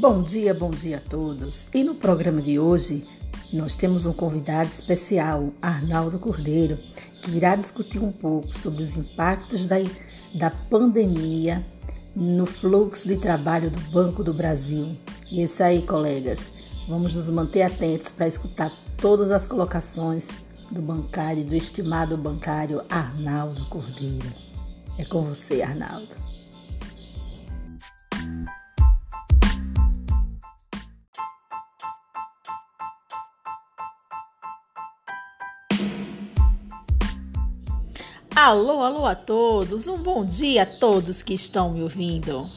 Bom dia, bom dia a todos. E no programa de hoje nós temos um convidado especial, Arnaldo Cordeiro, que irá discutir um pouco sobre os impactos da, da pandemia no fluxo de trabalho do Banco do Brasil. E é isso aí, colegas. Vamos nos manter atentos para escutar todas as colocações do bancário, do estimado bancário Arnaldo Cordeiro. É com você, Arnaldo. Alô, alô a todos, um bom dia a todos que estão me ouvindo.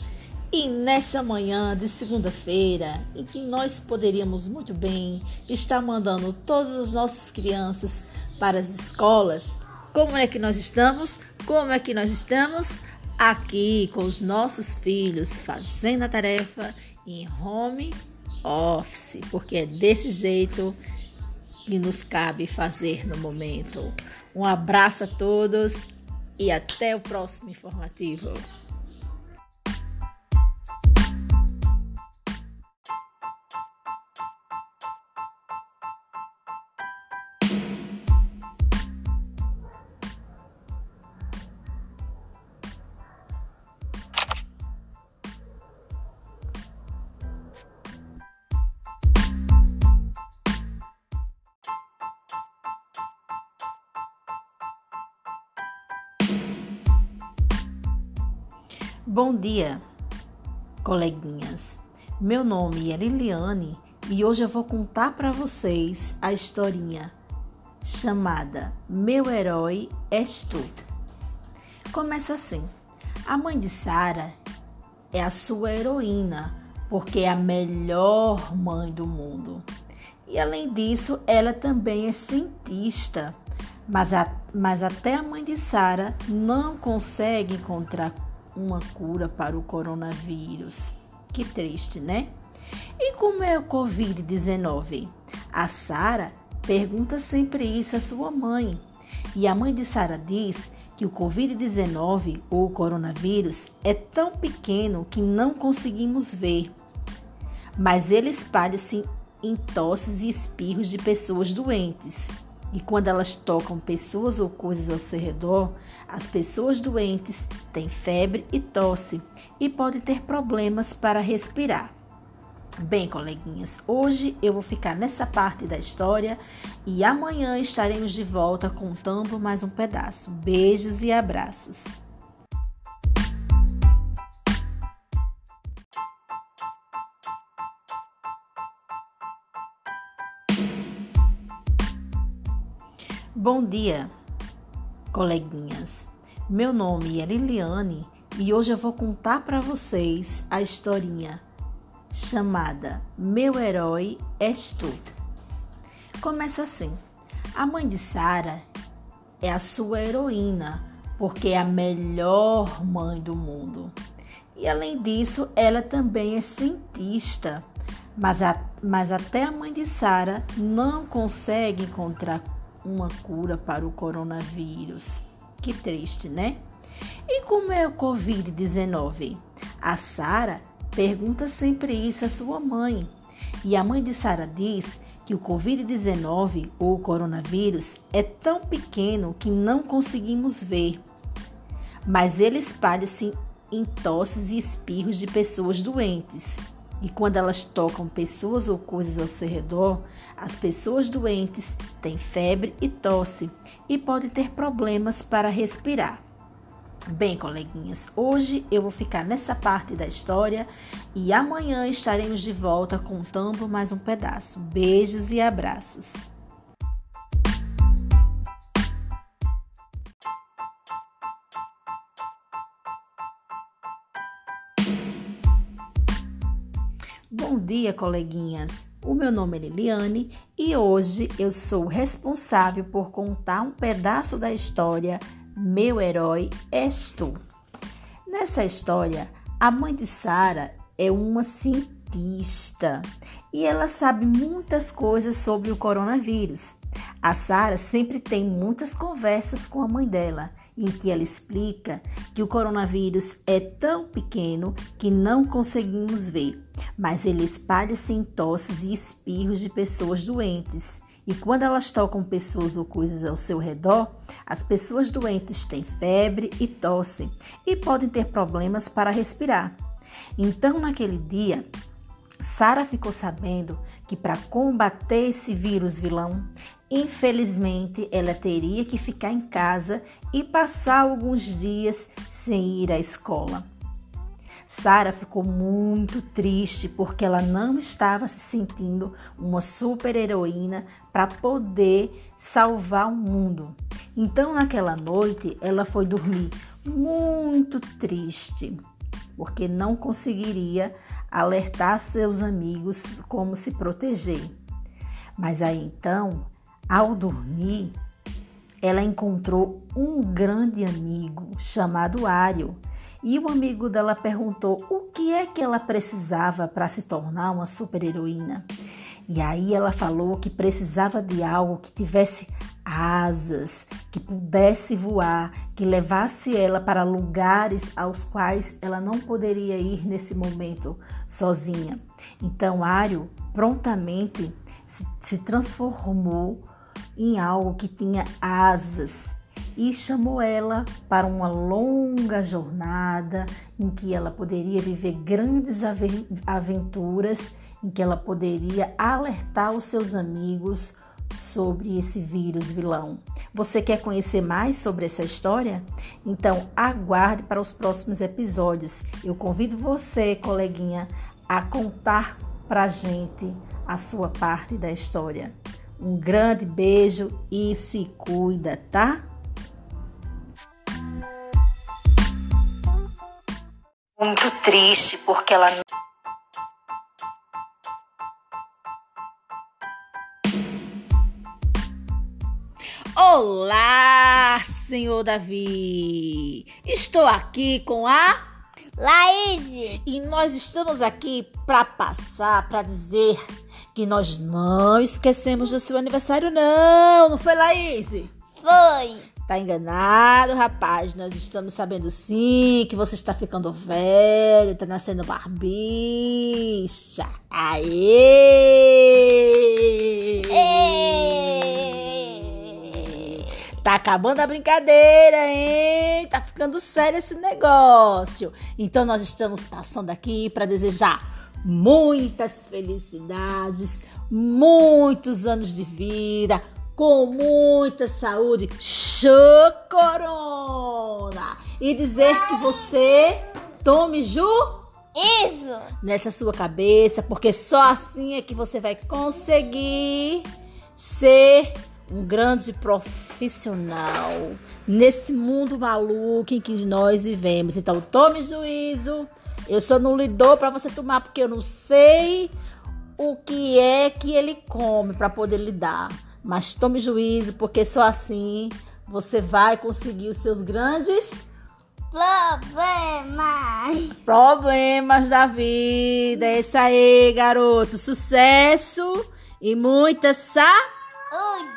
E nessa manhã de segunda-feira, em que nós poderíamos muito bem estar mandando todas as nossas crianças para as escolas, como é que nós estamos? Como é que nós estamos? Aqui com os nossos filhos fazendo a tarefa em home office, porque é desse jeito que nos cabe fazer no momento. Um abraço a todos e até o próximo informativo. Bom dia, coleguinhas. Meu nome é Liliane e hoje eu vou contar para vocês a historinha chamada Meu Herói És Tu. Começa assim: A mãe de Sara é a sua heroína porque é a melhor mãe do mundo. E além disso, ela também é cientista. Mas, a, mas até a mãe de Sara não consegue encontrar uma cura para o coronavírus. Que triste, né? E como é o Covid-19? A Sara pergunta sempre isso à sua mãe. E a mãe de Sara diz que o Covid-19 ou o coronavírus é tão pequeno que não conseguimos ver, mas ele espalha-se em tosses e espirros de pessoas doentes. E quando elas tocam pessoas ou coisas ao seu redor, as pessoas doentes têm febre e tosse e podem ter problemas para respirar. Bem, coleguinhas, hoje eu vou ficar nessa parte da história e amanhã estaremos de volta contando mais um pedaço. Beijos e abraços. Bom dia, coleguinhas. Meu nome é Liliane e hoje eu vou contar para vocês a historinha chamada Meu Herói És Tu. Começa assim: A mãe de Sara é a sua heroína porque é a melhor mãe do mundo. E além disso, ela também é cientista. Mas, a, mas até a mãe de Sara não consegue encontrar uma cura para o coronavírus. Que triste, né? E como é o Covid-19? A Sara pergunta sempre isso à sua mãe. E a mãe de Sara diz que o Covid-19 ou coronavírus é tão pequeno que não conseguimos ver, mas ele espalha-se em tosses e espirros de pessoas doentes. E quando elas tocam pessoas ou coisas ao seu redor, as pessoas doentes têm febre e tosse e podem ter problemas para respirar. Bem, coleguinhas, hoje eu vou ficar nessa parte da história e amanhã estaremos de volta contando mais um pedaço. Beijos e abraços. Bom dia, coleguinhas. O meu nome é Liliane e hoje eu sou responsável por contar um pedaço da história Meu Herói És Tu. Nessa história, a mãe de Sara é uma cientista e ela sabe muitas coisas sobre o coronavírus. A Sara sempre tem muitas conversas com a mãe dela, em que ela explica que o coronavírus é tão pequeno que não conseguimos ver, mas ele espalha-se em tosses e espirros de pessoas doentes. E quando elas tocam pessoas ou coisas ao seu redor, as pessoas doentes têm febre e tossem e podem ter problemas para respirar. Então, naquele dia, Sara ficou sabendo que para combater esse vírus vilão, infelizmente ela teria que ficar em casa e passar alguns dias sem ir à escola. Sara ficou muito triste porque ela não estava se sentindo uma super-heroína para poder salvar o mundo. Então, naquela noite, ela foi dormir muito triste porque não conseguiria alertar seus amigos como se proteger. Mas aí então, ao dormir, ela encontrou um grande amigo chamado Ario. E o amigo dela perguntou o que é que ela precisava para se tornar uma super-heroína. E aí ela falou que precisava de algo que tivesse asas, que pudesse voar, que levasse ela para lugares aos quais ela não poderia ir nesse momento sozinha. Então Ario prontamente se, se transformou em algo que tinha asas e chamou ela para uma longa jornada em que ela poderia viver grandes aventuras, em que ela poderia alertar os seus amigos sobre esse vírus vilão. Você quer conhecer mais sobre essa história? Então aguarde para os próximos episódios. Eu convido você, coleguinha, a contar para gente a sua parte da história. Um grande beijo e se cuida, tá? Muito triste porque ela Olá, senhor Davi! Estou aqui com a Laís! E nós estamos aqui para passar, para dizer que nós não esquecemos do seu aniversário, não! Não foi, Laís? Foi! Tá enganado, rapaz. Nós estamos sabendo sim que você está ficando velho, tá nascendo barbicha. Aê! Ei! Tá acabando a brincadeira, hein? Tá ficando sério esse negócio. Então nós estamos passando aqui para desejar muitas felicidades, muitos anos de vida, com muita saúde. Show Corona! E dizer que você tome ju Isso! nessa sua cabeça, porque só assim é que você vai conseguir ser um grande profissional nesse mundo maluco em que nós vivemos. Então, tome juízo. Eu só não lhe dou para você tomar porque eu não sei o que é que ele come para poder lhe dar. Mas tome juízo porque só assim você vai conseguir os seus grandes Problemas! problemas da vida. É isso aí, garoto. Sucesso e muita saúde.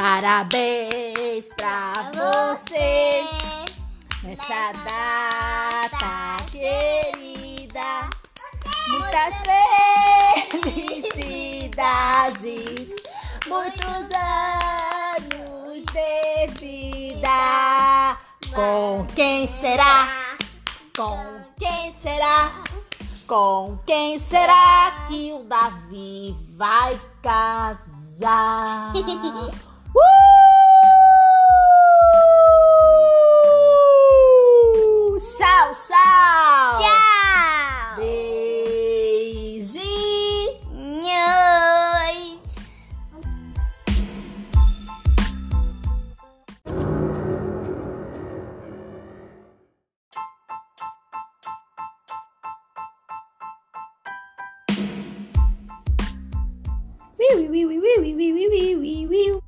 Parabéns pra você nessa data querida. Muitas felicidades, muitos anos de vida. Com quem será? Com quem será? Com quem será que o Davi vai casar? wee wee wee wee wee wee wee wee wee wee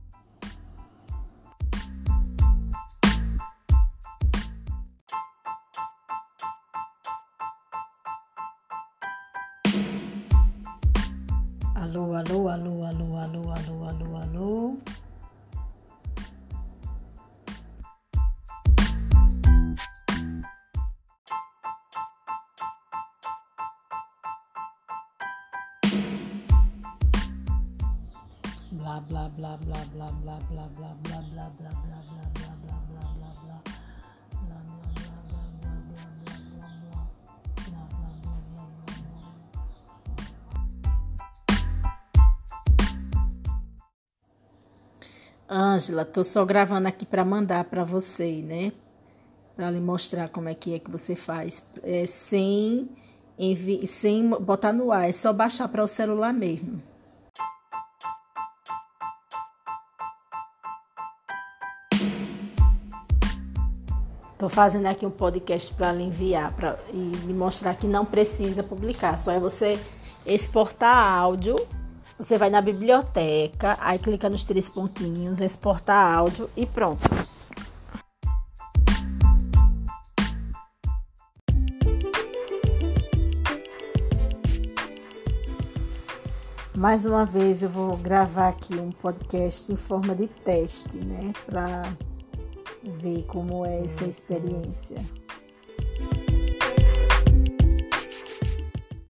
blá blá blá blá blá blá blá blá blá blá blá blá blá blá blá blá blá Ângela, tô só gravando aqui para mandar para você, né? Para lhe mostrar como é que é que você faz, é, sem sem botar no ar, é só baixar para o celular mesmo. Estou fazendo aqui um podcast para lhe enviar pra, e lhe mostrar que não precisa publicar, só é você exportar áudio. Você vai na biblioteca, aí clica nos três pontinhos, exportar áudio e pronto. Mais uma vez eu vou gravar aqui um podcast em forma de teste, né, para ver como é essa experiência.